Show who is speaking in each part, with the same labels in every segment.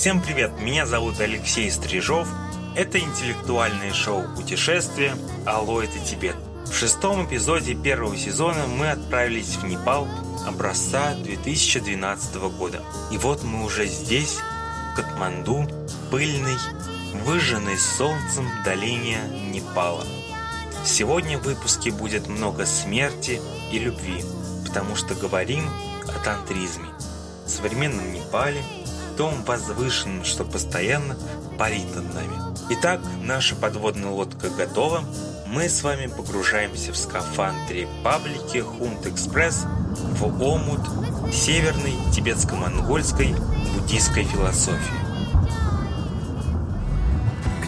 Speaker 1: Всем привет, меня зовут Алексей Стрижов. Это интеллектуальное шоу «Путешествие. Алло, это Тибет». В шестом эпизоде первого сезона мы отправились в Непал образца 2012 года. И вот мы уже здесь, в Катманду, пыльной, выжженной солнцем долине Непала. Сегодня в выпуске будет много смерти и любви, потому что говорим о тантризме, современном Непале, том возвышенном, что постоянно парит над нами. Итак, наша подводная лодка готова. Мы с вами погружаемся в скафандре паблики Хунт Экспресс в омут северной тибетско-монгольской буддийской философии.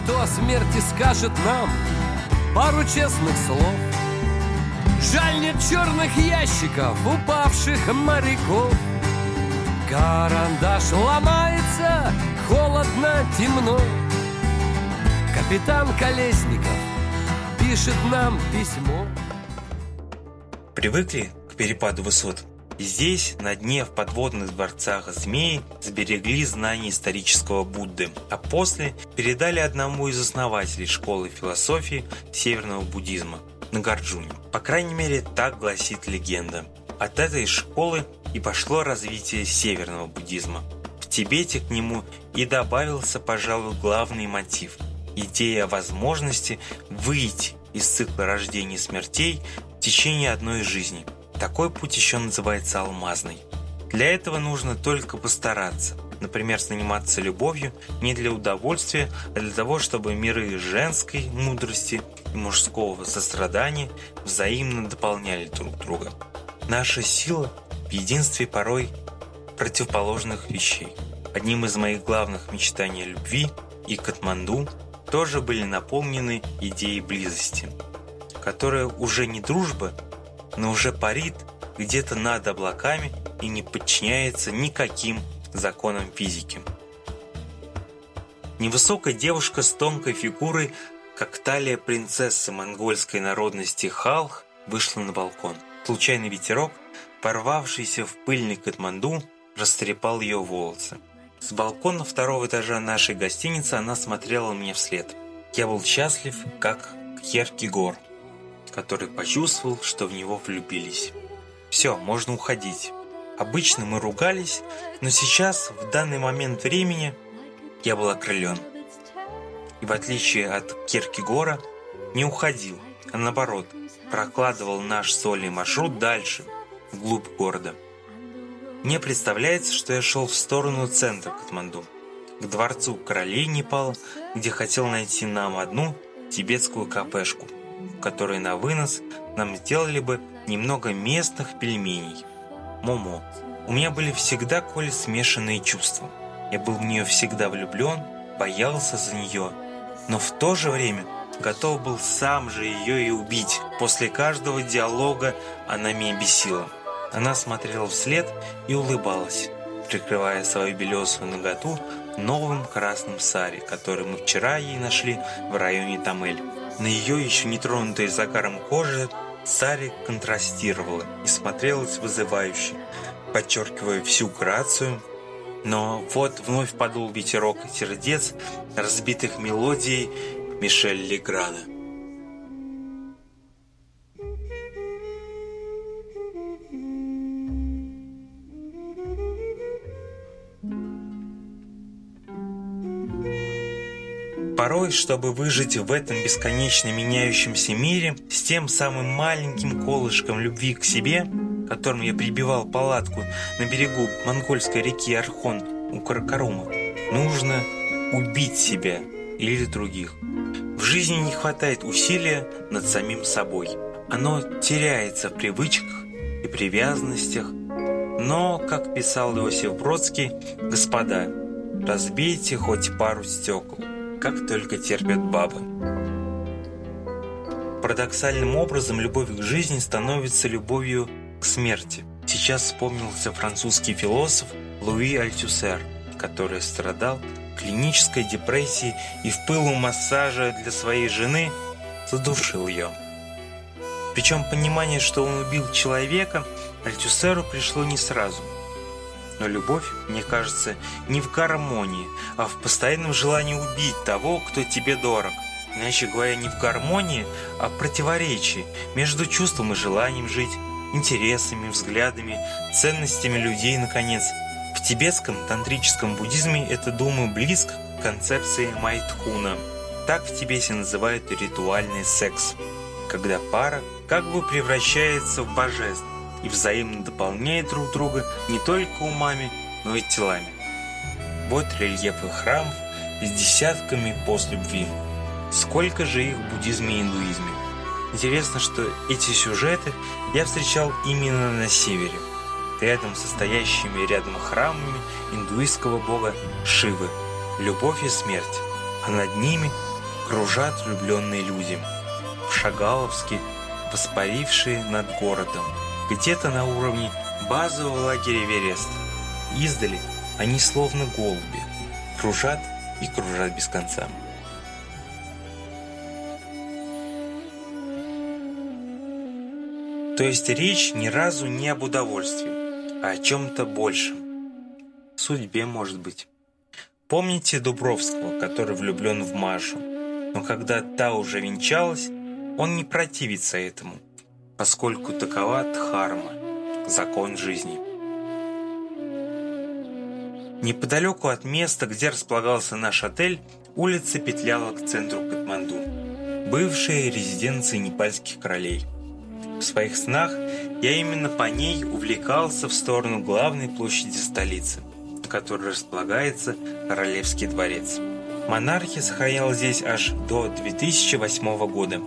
Speaker 2: Кто о смерти скажет нам пару честных слов? Жаль нет черных ящиков, упавших моряков. Карандаш ломается, холодно, темно. Капитан Колесников пишет нам письмо.
Speaker 1: Привыкли к перепаду высот? Здесь, на дне в подводных дворцах змеи, сберегли знания исторического Будды, а после передали одному из основателей школы философии северного буддизма – Нагарджуне. По крайней мере, так гласит легенда. От этой школы и пошло развитие северного буддизма. В Тибете к нему и добавился, пожалуй, главный мотив – идея возможности выйти из цикла рождения и смертей в течение одной жизни. Такой путь еще называется алмазный. Для этого нужно только постараться. Например, заниматься любовью не для удовольствия, а для того, чтобы миры женской мудрости и мужского сострадания взаимно дополняли друг друга. Наша сила единстве порой противоположных вещей. Одним из моих главных мечтаний любви и Катманду тоже были наполнены идеей близости, которая уже не дружба, но уже парит где-то над облаками и не подчиняется никаким законам физики. Невысокая девушка с тонкой фигурой, как талия принцессы монгольской народности Халх, вышла на балкон. Случайный ветерок, порвавшийся в пыльный Катманду, растрепал ее волосы. С балкона второго этажа нашей гостиницы она смотрела мне вслед. Я был счастлив, как Кьеркегор, который почувствовал, что в него влюбились. Все, можно уходить. Обычно мы ругались, но сейчас, в данный момент времени, я был окрылен. И в отличие от Киркегора, не уходил, а наоборот, прокладывал наш сольный маршрут дальше, вглубь города. Мне представляется, что я шел в сторону центра Катманду, к дворцу королей Непала, где хотел найти нам одну тибетскую кафешку, в которой на вынос нам сделали бы немного местных пельменей. Момо. У меня были всегда к Оле смешанные чувства. Я был в нее всегда влюблен, боялся за нее, но в то же время готов был сам же ее и убить. После каждого диалога она меня бесила. Она смотрела вслед и улыбалась, прикрывая свою белесую ноготу новым красным сари, который мы вчера ей нашли в районе Тамель. На ее еще не тронутой загаром кожи Сари контрастировала и смотрелась вызывающе, подчеркивая всю грацию. Но вот вновь подул ветерок сердец, разбитых мелодией Мишель Леграна. Порой, чтобы выжить в этом бесконечно меняющемся мире, с тем самым маленьким колышком любви к себе, которым я прибивал палатку на берегу монгольской реки Архон у Каракарума, нужно убить себя или других. В жизни не хватает усилия над самим собой. Оно теряется в привычках и привязанностях. Но, как писал Иосиф Бродский, «Господа, разбейте хоть пару стекол, как только терпят бабы». Парадоксальным образом любовь к жизни становится любовью к смерти. Сейчас вспомнился французский философ Луи Альтюсер, который страдал клинической депрессии и в пылу массажа для своей жены задушил ее. Причем понимание, что он убил человека, Альтюсеру пришло не сразу. Но любовь, мне кажется, не в гармонии, а в постоянном желании убить того, кто тебе дорог. Иначе говоря, не в гармонии, а в противоречии между чувством и желанием жить, интересами, взглядами, ценностями людей, наконец. В тибетском тантрическом буддизме это, думаю, близко к концепции майтхуна. Так в Тибете называют ритуальный секс, когда пара как бы превращается в божеств и взаимно дополняет друг друга не только умами, но и телами. Вот рельефы храмов с десятками пост любви. Сколько же их в буддизме и индуизме. Интересно, что эти сюжеты я встречал именно на севере, рядом с стоящими рядом храмами индуистского бога Шивы, любовь и смерть, а над ними кружат влюбленные люди, в Шагаловске, воспарившие над городом, где-то на уровне базового лагеря Эверест. Издали они словно голуби, кружат и кружат без конца. То есть речь ни разу не об удовольствии, а о чем-то большем. Судьбе, может быть. Помните Дубровского, который влюблен в Машу? Но когда та уже венчалась, он не противится этому, поскольку такова дхарма, закон жизни. Неподалеку от места, где располагался наш отель, улица петляла к центру Катманду, бывшая резиденция непальских королей. В своих снах я именно по ней увлекался в сторону главной площади столицы, на которой располагается Королевский дворец. Монархия сохраняла здесь аж до 2008 года,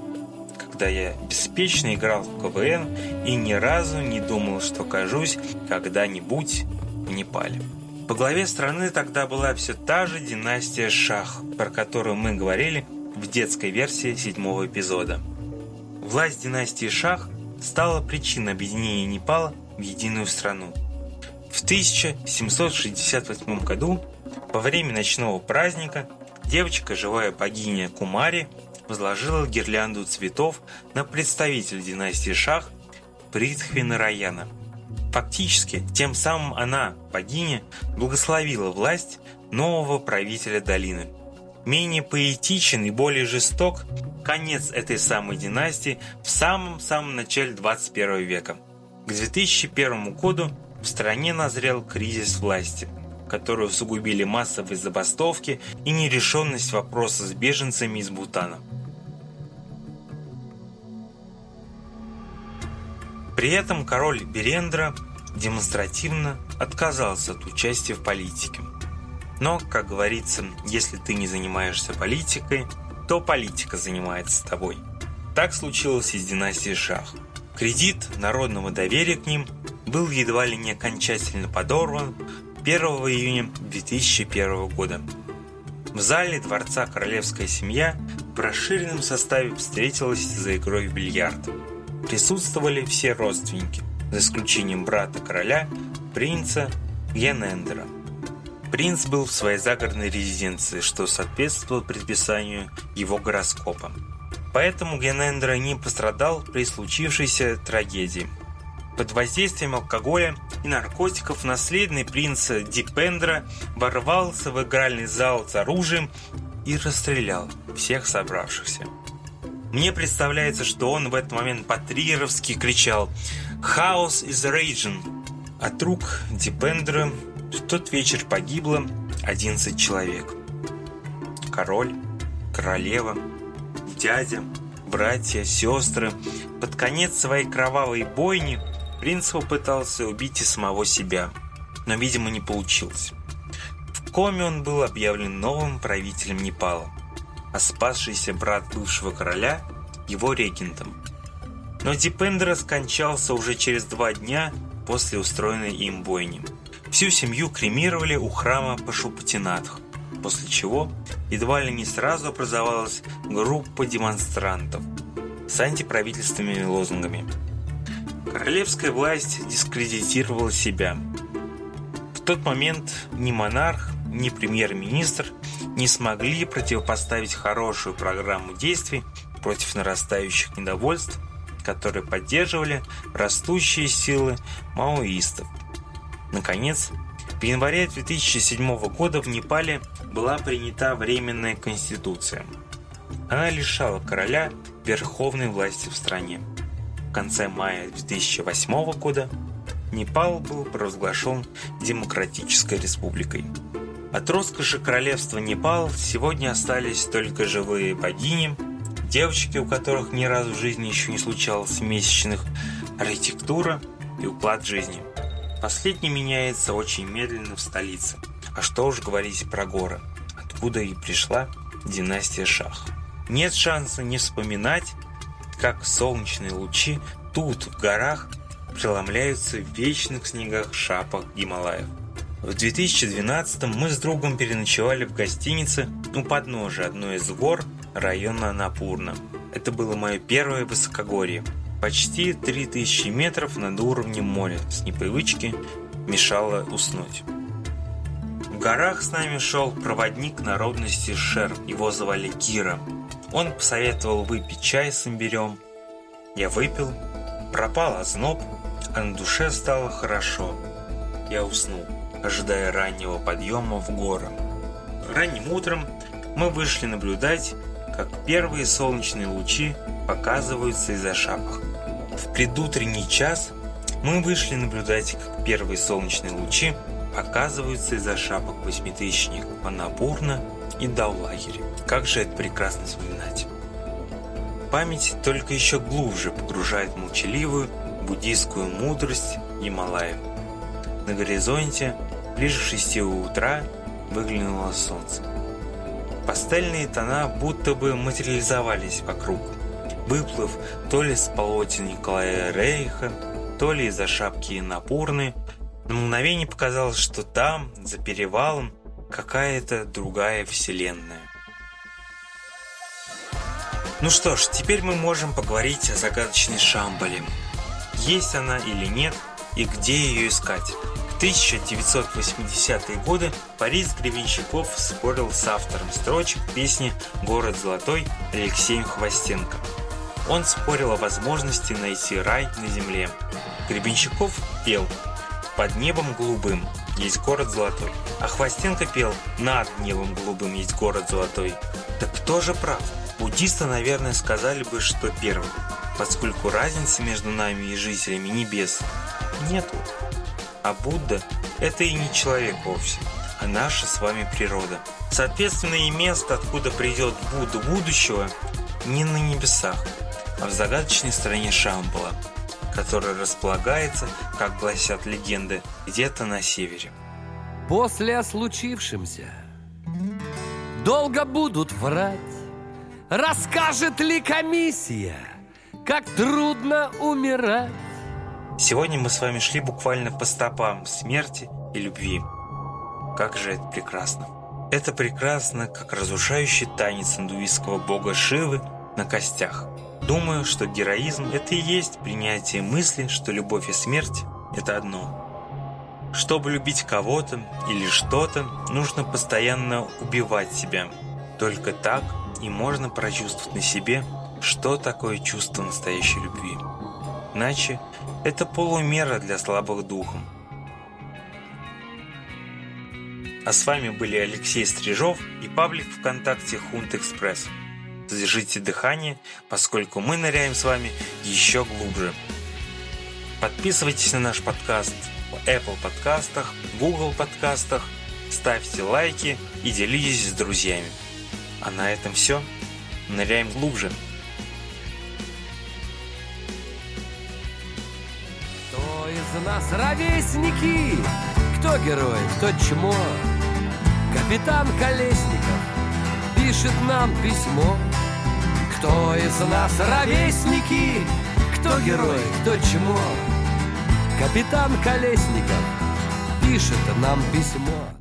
Speaker 1: когда я беспечно играл в КВН и ни разу не думал, что окажусь когда-нибудь в Непале. По главе страны тогда была все та же династия Шах, про которую мы говорили в детской версии седьмого эпизода. Власть династии Шах стала причиной объединения Непала в единую страну. В 1768 году, во время ночного праздника, девочка, живая богиня Кумари, возложила гирлянду цветов на представителя династии Шах Притхви Нараяна. Фактически, тем самым она, богиня, благословила власть нового правителя долины. Менее поэтичен и более жесток конец этой самой династии в самом-самом начале 21 века. К 2001 году в стране назрел кризис власти, который усугубили массовые забастовки и нерешенность вопроса с беженцами из Бутана. При этом король Берендра демонстративно отказался от участия в политике. Но, как говорится, если ты не занимаешься политикой – то политика занимается тобой. Так случилось и с династией Шах. Кредит народного доверия к ним был едва ли не окончательно подорван 1 июня 2001 года. В зале дворца королевская семья в расширенном составе встретилась за игрой в бильярд. Присутствовали все родственники, за исключением брата короля, принца Янендера. Принц был в своей загородной резиденции, что соответствовало предписанию его гороскопа. Поэтому Генендра не пострадал при случившейся трагедии. Под воздействием алкоголя и наркотиков наследный принц Дипендра ворвался в игральный зал с оружием и расстрелял всех собравшихся. Мне представляется, что он в этот момент по-триеровски кричал «Хаос is raging!» От рук Дипендра в тот вечер погибло 11 человек. Король, королева, дядя, братья, сестры. Под конец своей кровавой бойни принц попытался убить и самого себя, но, видимо, не получилось. В коме он был объявлен новым правителем Непала, а спасшийся брат бывшего короля – его регентом. Но Дипендра скончался уже через два дня после устроенной им бойни. Всю семью кремировали у храма Пашупатинатх, после чего едва ли не сразу образовалась группа демонстрантов с антиправительственными лозунгами. Королевская власть дискредитировала себя. В тот момент ни монарх, ни премьер-министр не смогли противопоставить хорошую программу действий против нарастающих недовольств, которые поддерживали растущие силы маоистов – Наконец, В январе 2007 года в Непале была принята Временная Конституция. Она лишала короля верховной власти в стране. В конце мая 2008 года Непал был провозглашен Демократической Республикой. От роскоши королевства Непал сегодня остались только живые богини, девочки, у которых ни разу в жизни еще не случалось месячных, архитектура и уклад жизни. Последний меняется очень медленно в столице. А что уж говорить про горы, откуда и пришла династия Шах. Нет шанса не вспоминать, как солнечные лучи тут, в горах, преломляются в вечных снегах шапок Гималаев. В 2012 мы с другом переночевали в гостинице у подножия одной из гор района Напурна. Это было мое первое высокогорье. Почти 3000 метров над уровнем моря. С непривычки мешало уснуть. В горах с нами шел проводник народности Шер. Его звали Кира. Он посоветовал выпить чай с имбирем. Я выпил, пропал озноб, а на душе стало хорошо. Я уснул, ожидая раннего подъема в горы. Ранним утром мы вышли наблюдать, как первые солнечные лучи показываются из-за шапок. В предутренний час мы вышли наблюдать, как первые солнечные лучи показываются из-за шапок восьмитысячник Манапурна и Даулагере. Как же это прекрасно вспоминать. Память только еще глубже погружает молчаливую буддийскую мудрость Гималаев. На горизонте, ближе 6 утра, выглянуло солнце. Пастельные тона будто бы материализовались вокруг, выплыв то ли с полотен Николая Рейха, то ли из-за шапки Напурны. На мгновение показалось, что там, за перевалом, какая-то другая вселенная. Ну что ж, теперь мы можем поговорить о загадочной Шамбале. Есть она или нет, и где ее искать. В 1980-е годы Борис Гребенщиков спорил с автором строчек песни «Город золотой» Алексеем Хвостенко. Он спорил о возможности найти рай на земле. Гребенщиков пел «Под небом голубым есть город золотой», а Хвостенко пел «Над небом голубым есть город золотой». Так кто же прав? Буддисты, наверное, сказали бы, что первый, поскольку разницы между нами и жителями небес нету. А Будда – это и не человек вовсе, а наша с вами природа. Соответственно, и место, откуда придет Будда будущего, не на небесах, а в загадочной стране Шамбала, которая располагается, как гласят легенды, где-то на севере.
Speaker 2: После случившемся долго будут врать Расскажет ли комиссия, как трудно умирать?
Speaker 1: Сегодня мы с вами шли буквально по стопам смерти и любви. Как же это прекрасно. Это прекрасно, как разрушающий танец индуистского бога Шивы на костях. Думаю, что героизм – это и есть принятие мысли, что любовь и смерть – это одно. Чтобы любить кого-то или что-то, нужно постоянно убивать себя. Только так – и можно прочувствовать на себе, что такое чувство настоящей любви. Иначе это полумера для слабых духом. А с вами были Алексей Стрижов и паблик ВКонтакте Хунт Экспресс. Задержите дыхание, поскольку мы ныряем с вами еще глубже. Подписывайтесь на наш подкаст в Apple подкастах, Google подкастах, ставьте лайки и делитесь с друзьями. А на этом все. Ныряем глубже.
Speaker 2: Нас ровесники? Кто герой, кто чмо? Капитан Колесников пишет нам письмо. Кто из нас ровесники? Кто герой, кто чмо? Капитан Колесников пишет нам письмо.